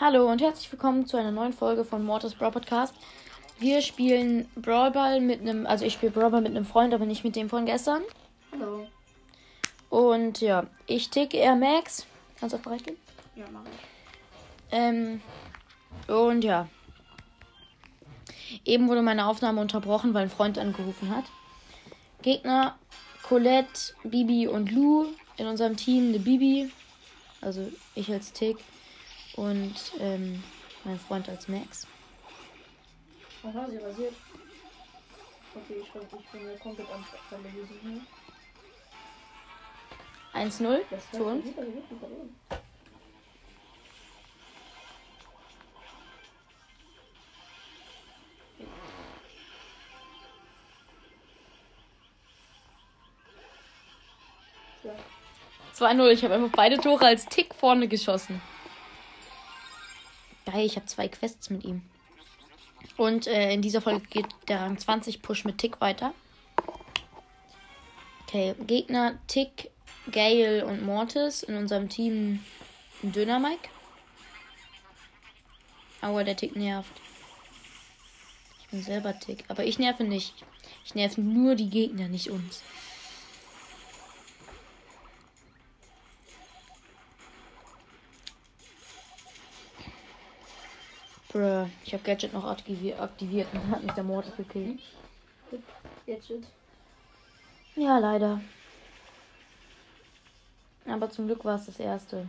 Hallo und herzlich willkommen zu einer neuen Folge von Mortis Brawl Podcast. Wir spielen Brawl Ball mit einem, also ich spiele Brawl Ball mit einem Freund, aber nicht mit dem von gestern. Hallo. Und ja, ich ticke Air Max. Kannst du auf bereit gehen? Ja, mach ich. Ähm, und ja. Eben wurde meine Aufnahme unterbrochen, weil ein Freund angerufen hat. Gegner Colette, Bibi und Lou. In unserem Team eine Bibi. Also ich als Tick. Und ähm, mein Freund als Max. Aha, sie rasiert. Okay, ich, ich bin komplett am verlesen. 1-0 Das für uns. Ja. 2-0. Ich habe einfach beide Tore als Tick vorne geschossen. Geil, ich habe zwei Quests mit ihm. Und äh, in dieser Folge geht der Rang 20 Push mit Tick weiter. Okay, Gegner Tick, Gale und Mortis. In unserem Team Döner Mike. Aua, der Tick nervt. Ich bin selber Tick. Aber ich nerve nicht. Ich nerve nur die Gegner, nicht uns. Bruh, ich habe Gadget noch aktiviert, aktiviert und hat mich der Mortis gekillt. Shit. Ja, leider. Aber zum Glück war es das erste.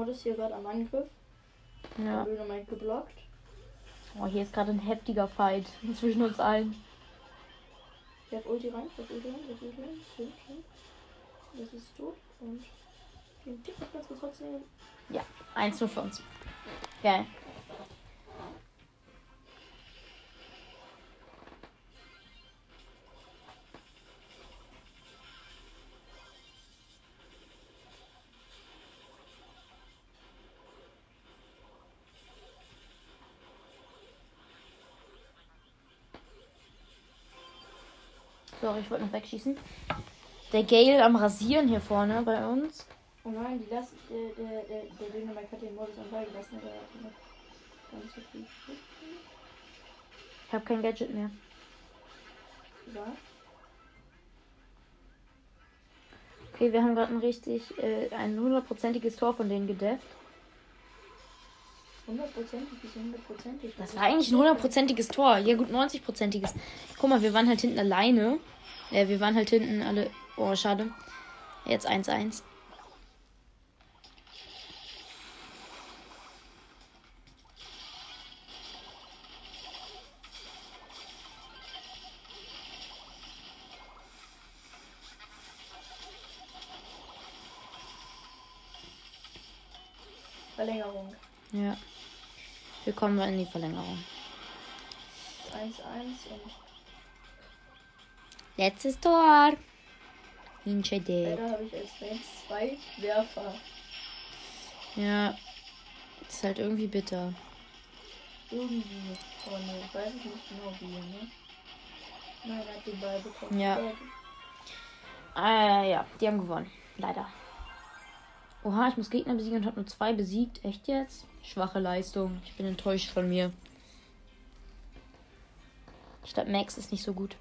Mord ist hier gerade am Angriff. Ja. Mike geblockt. Oh, hier ist gerade ein heftiger Fight zwischen uns allen. Der hat Ulti rein, der hat Ulti rein, der hat Ulti rein. Schön, schön. Das ist tot. Und den Tick ganz kurz trotzdem. 1 nur für uns. Geil. Sorry, ich wollte noch wegschießen. Der Gale am Rasieren hier vorne bei uns. Oh nein, die lassen, der, der, der, der Döner Mike hat den Modus am Ball gelassen, aber er hat noch ganz so viel. Ich habe kein Gadget mehr. Ja. Okay, wir haben gerade ein richtig, äh, ein hundertprozentiges Tor von denen gedefft. Hundertprozentig, wieso hundertprozentig? Das war eigentlich ein hundertprozentiges Tor. Ja gut, 90-prozentiges. Guck mal, wir waren halt hinten alleine. Äh, wir waren halt hinten alle. Oh, schade. Jetzt 1-1. Verlängerung. Ja. Wir kommen in die Verlängerung. 1-1 und Letztes Tor. Hinschede. leider habe ich als Fans zwei Werfer. Ja. Ist halt irgendwie bitter. Irgendwie vorne. Ich weiß nicht genau wie, ne? Nein, hat den Ball bekommen. Ja. Äh, ja, die haben gewonnen. Leider. Oha, ich muss Gegner besiegen und habe nur zwei besiegt. Echt jetzt? Schwache Leistung. Ich bin enttäuscht von mir. Ich glaube, Max ist nicht so gut.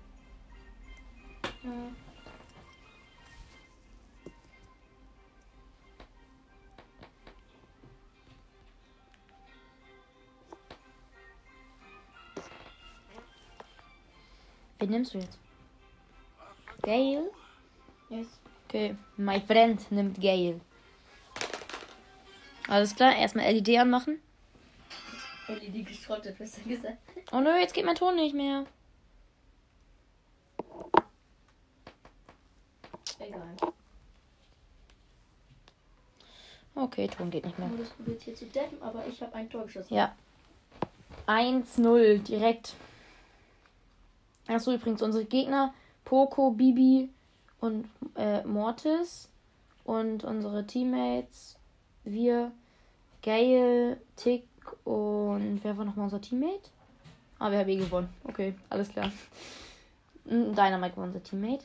Ja. Wen nimmst du jetzt? Gale? Yes. Okay, my friend nimmt Gale. Alles klar, erstmal LED anmachen. LED geschrottet, besser gesagt. Oh nö, jetzt geht mein Ton nicht mehr. Egal. Okay, Ton geht nicht mehr. Modus probiert hier zu deffen, aber ich habe ein Tor geschossen. Ja. 1-0 direkt. Achso, übrigens, unsere Gegner, Poco, Bibi und äh, Mortis. Und unsere Teammates, wir, Gail, Tick und wer war nochmal unser Teammate? Ah, wir haben eh gewonnen. Okay, alles klar. Dynamite war unser Teammate.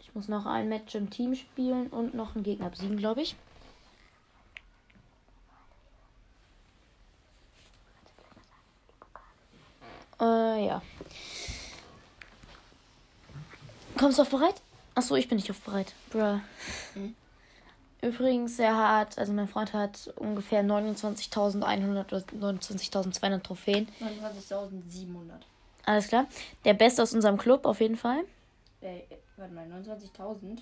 Ich muss noch ein Match im Team spielen und noch einen Gegner besiegen, glaube ich. Äh, ja. Kommst du auf bereit? Achso, ich bin nicht auf bereit. Bruh. Hm. Übrigens, er hat, also mein Freund hat ungefähr 29.100 oder 29.200 Trophäen. 29.700. Alles klar. Der Beste aus unserem Club auf jeden Fall. Äh, warte mal, 29.000?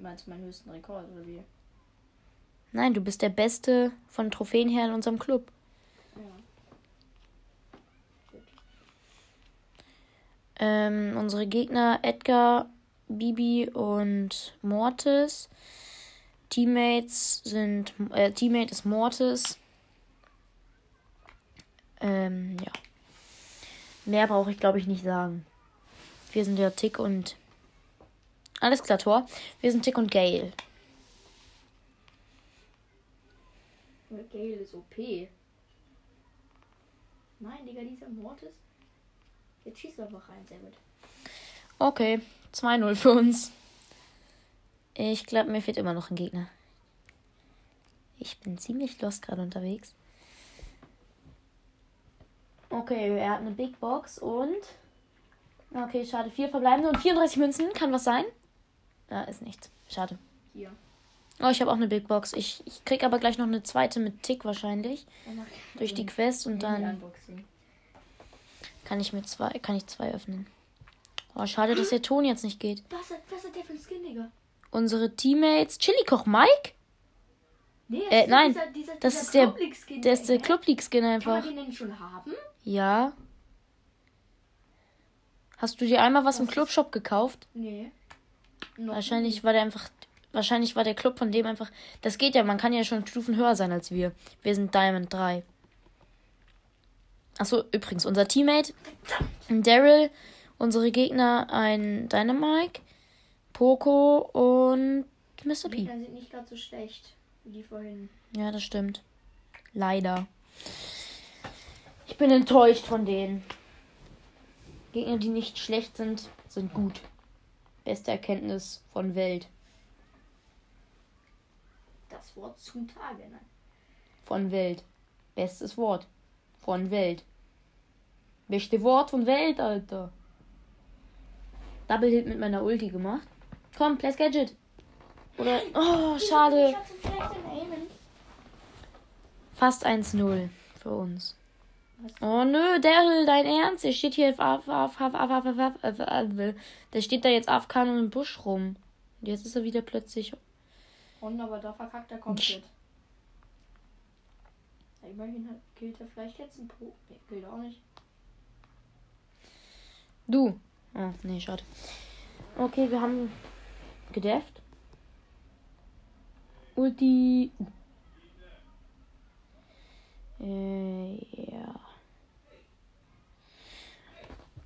Meinst du meinen höchsten Rekord oder wie? Nein, du bist der Beste von Trophäen her in unserem Club. Ja. Ähm, unsere Gegner Edgar, Bibi und Mortis. Teammates sind äh, Teammate ist Mortis. Ähm, ja. Mehr brauche ich glaube ich nicht sagen. Wir sind ja Tick und alles klar, Tor. Wir sind Tick und Gale. Gale ist OP. Nein, Digga, dieser Mortis. Jetzt schießt einfach rein, sehr gut. Okay, 2-0 für uns. Ich glaube, mir fehlt immer noch ein Gegner. Ich bin ziemlich lost gerade unterwegs. Okay, er hat eine Big Box und. Okay, schade. Vier verbleibende und 34 Münzen. Kann was sein? Ja, ist nichts. Schade. Hier. Oh, ich habe auch eine Big Box. Ich, ich krieg aber gleich noch eine zweite mit Tick wahrscheinlich. Durch die Quest und dann kann ich mir zwei, kann ich zwei öffnen. Oh, schade, dass der Ton jetzt nicht geht. Was hat, was hat der für ein Skin, Digga? Unsere Teammates. Chili Koch Mike? Nee, Äh, nein, Dieser, dieser, das dieser ist der- Club League Skin, Der ist der? Club League Skin Kann einfach. man den schon haben? Ja. Hast du dir einmal was im Clubshop gekauft? Nee. Noch Wahrscheinlich war der einfach. Wahrscheinlich war der Club von dem einfach. Das geht ja, man kann ja schon Stufen höher sein als wir. Wir sind Diamond 3. Achso, übrigens, unser Teammate, Daryl, unsere Gegner, ein Dynamike, Poco und Mr. Die P. Gegner sind nicht gerade so schlecht wie die vorhin. Ja, das stimmt. Leider. Ich bin enttäuscht von denen. Gegner, die nicht schlecht sind, sind gut. Beste Erkenntnis von Welt. Das Wort zum Tage, nein. Von Welt. Bestes Wort. Von Welt. Beste Wort von Welt, Alter. Double Hit mit meiner Ulti gemacht. Komm, Place Gadget. Oder. Oh, schade. Fast 1-0 für uns. Oh nö, Daryl, dein Ernst? Der steht hier auf, auf, auf, auf, Der steht da jetzt AFK nur im Busch rum. Und jetzt ist er wieder plötzlich. Und aber da verkackt er komplett. Ja, immerhin hat, gilt er vielleicht jetzt ein Pro. Nee, gilt auch nicht. Du. Oh, nee, schade. Okay, wir haben gedefft. Ulti. Äh, ja.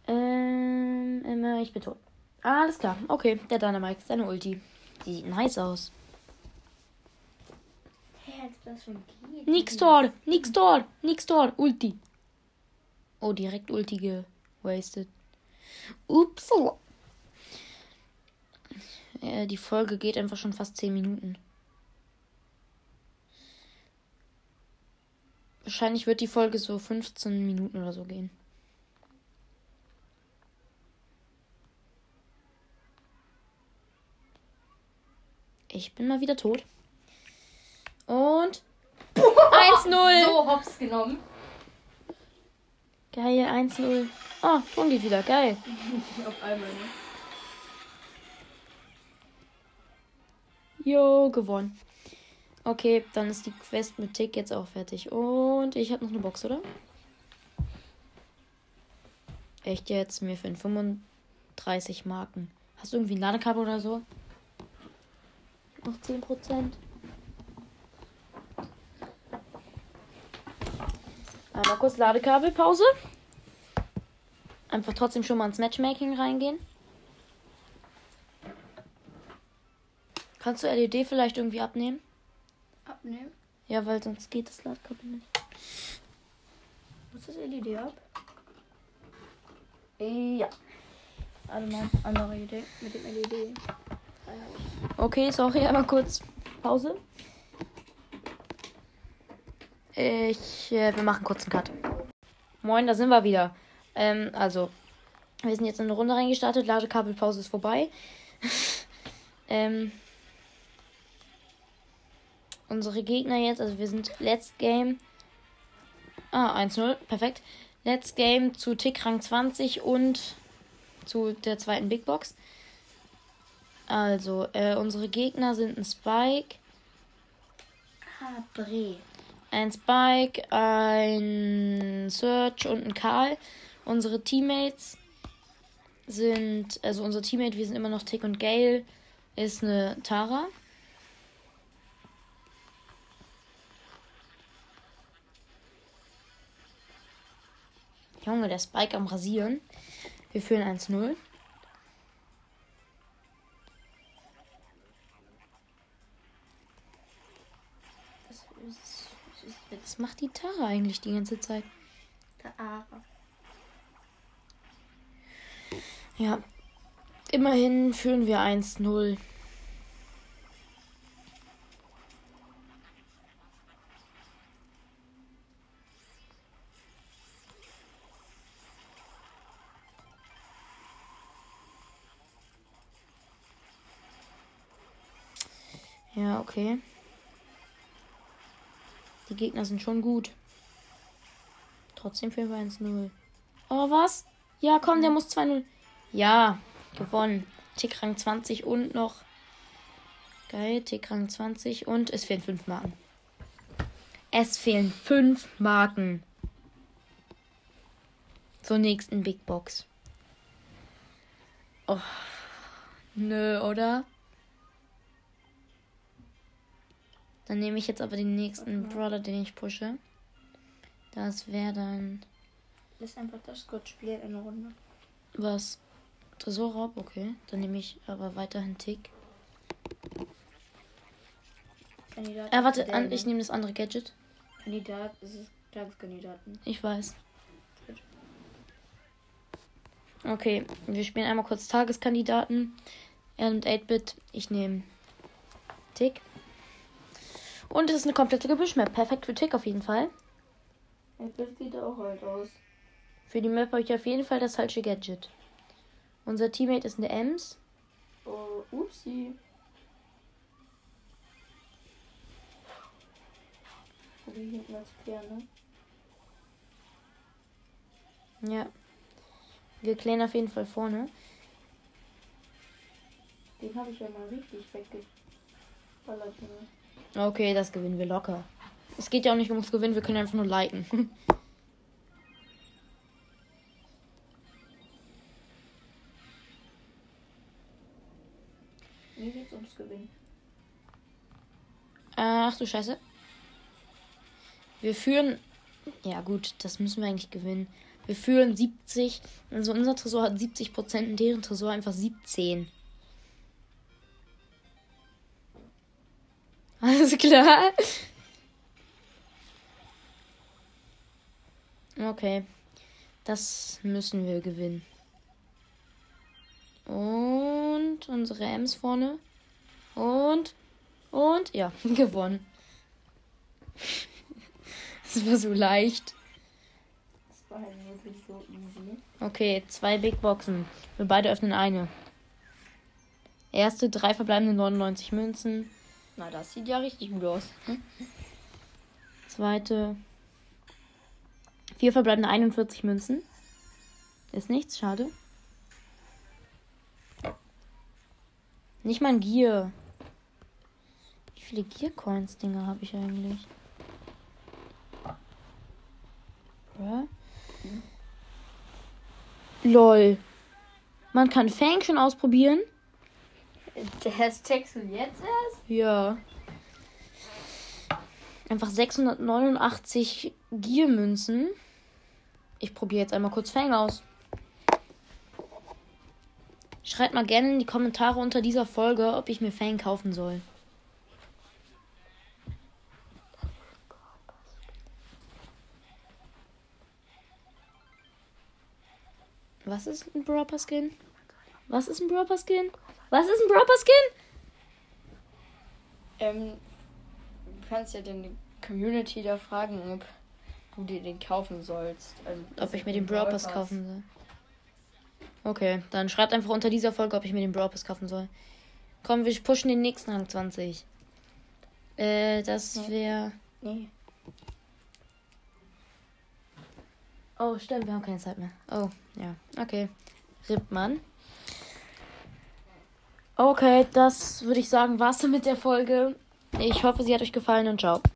Ähm, immer, ich bin tot. Alles klar. Okay, der Dynamite, seine Ulti. Die sieht nice aus. Nix Tor, nix Tor, nix Tor, Ulti. Oh, direkt Ulti gewastet. Ups. Äh, die Folge geht einfach schon fast 10 Minuten. Wahrscheinlich wird die Folge so 15 Minuten oder so gehen. Ich bin mal wieder tot. Und 1-0. So hops genommen. Geil, 1-0. Oh, Ton geht wieder. Geil. Auf einmal, ne? Jo, gewonnen. Okay, dann ist die Quest mit Tick jetzt auch fertig. Und ich habe noch eine Box, oder? Echt jetzt? Mir für 35 Marken. Hast du irgendwie ein Ladekabel oder so? Noch 10%. Einmal kurz Ladekabelpause. einfach trotzdem schon mal ins Matchmaking reingehen. Kannst du LED vielleicht irgendwie abnehmen? Abnehmen. Ja, weil sonst geht das Ladkabel nicht. Was ist LED ab? Ja. Warte mal, andere Idee mit dem LED. Okay, sorry, einmal kurz Pause. Ich, äh, wir machen kurz einen Cut. Moin, da sind wir wieder. Ähm, also, wir sind jetzt in eine Runde reingestartet. Ladekabelpause ist vorbei. ähm, unsere Gegner jetzt, also wir sind Let's Game. Ah, 1-0, perfekt. Let's Game zu Tick Rang 20 und zu der zweiten Big Box. Also, äh, unsere Gegner sind ein Spike, Ah, Bre. ein Spike, ein Search und ein Karl. Unsere Teammates sind, also unser Teammate, wir sind immer noch Tick und Gale, ist eine Tara. Junge, der Spike am Rasieren. Wir führen 1-0. Das ist, das ist Was macht die Tara eigentlich die ganze Zeit? der Ara. Ja. Immerhin führen wir 1-0. Ja, okay. Die Gegner sind schon gut. Trotzdem führen wir 1-0. Oh, was? Ja, komm, der muss 2-0. Ja, gewonnen. Tick Rang 20 und noch. Geil, Tick Rang 20 und es fehlen 5 Marken. Es fehlen 5 Marken. Zur nächsten Big Box. Oh. Nö, oder? Dann nehme ich jetzt aber den nächsten Brawler, den ich pushe. Das wäre dann. Lass einfach das kurz spielen in der Runde. Was? Tresorraub? Okay. Dann nehme ich aber weiterhin Tick. Kandidat. Äh, warte, an, ich nehme das andere Gadget. Kandidat, es ist Tageskandidaten. Ich weiß. Okay, wir spielen einmal kurz Tageskandidaten. Er nimmt 8-Bit, ich nehme Tick. Und es ist eine komplette Gebüschmap. Perfekt für Tick auf jeden Fall. Das sieht auch halt aus. Für die Map habe ich auf jeden Fall das falsche Gadget. Unser Teammate ist eine Ems. Oh, upsi. Wie hinten als Player, ne? Ja. Wir klären auf jeden Fall vorne. Den habe ich ja mal richtig weggeballert. Ne? Okay, das gewinnen wir locker. Es geht ja auch nicht ums Gewinnen, wir können einfach nur liken. Mir geht's ums Gewinnen. Ach du Scheiße. Wir führen. Ja, gut, das müssen wir eigentlich gewinnen. Wir führen 70. Also unser Tresor hat 70 Prozent und deren Tresor einfach 17. Alles klar. Okay. Das müssen wir gewinnen. Und unsere Ems vorne. Und. Und ja, gewonnen. Das war so leicht. Das war halt wirklich so easy. Okay, zwei Big Boxen. Wir beide öffnen eine. Erste, drei verbleibende 99 Münzen. Na, das sieht ja richtig gut aus. Zweite, vier verbleibende 41 Münzen. Ist nichts, schade. Nicht mal ein Gier. Wie viele Gear-Coins-Dinger habe ich eigentlich? Ja. Lol. Man kann Fang schon ausprobieren. Das checkst du jetzt erst? Ja. Einfach 689 Giermünzen. Ich probiere jetzt einmal kurz Fang aus. Schreibt mal gerne in die Kommentare unter dieser Folge, ob ich mir Fang kaufen soll. Was ist ein Bropper Skin? Was ist ein Bropper Skin? Was ist ein Bropper Skin? Ähm, du kannst ja den Community da fragen, ob du dir den kaufen sollst. Also, Ob ich mir den Brawl Pass kaufen soll. Okay, dann schreibt einfach unter dieser Folge, ob ich mir den Brawl Pass kaufen soll. Komm, wir pushen den nächsten Rang 20. Äh, das wäre. Nee. Oh, stimmt, wir haben keine Zeit mehr. Oh, ja. Okay. Rippmann. Okay, das würde ich sagen, war's mit der Folge. Ich hoffe, sie hat euch gefallen und ciao.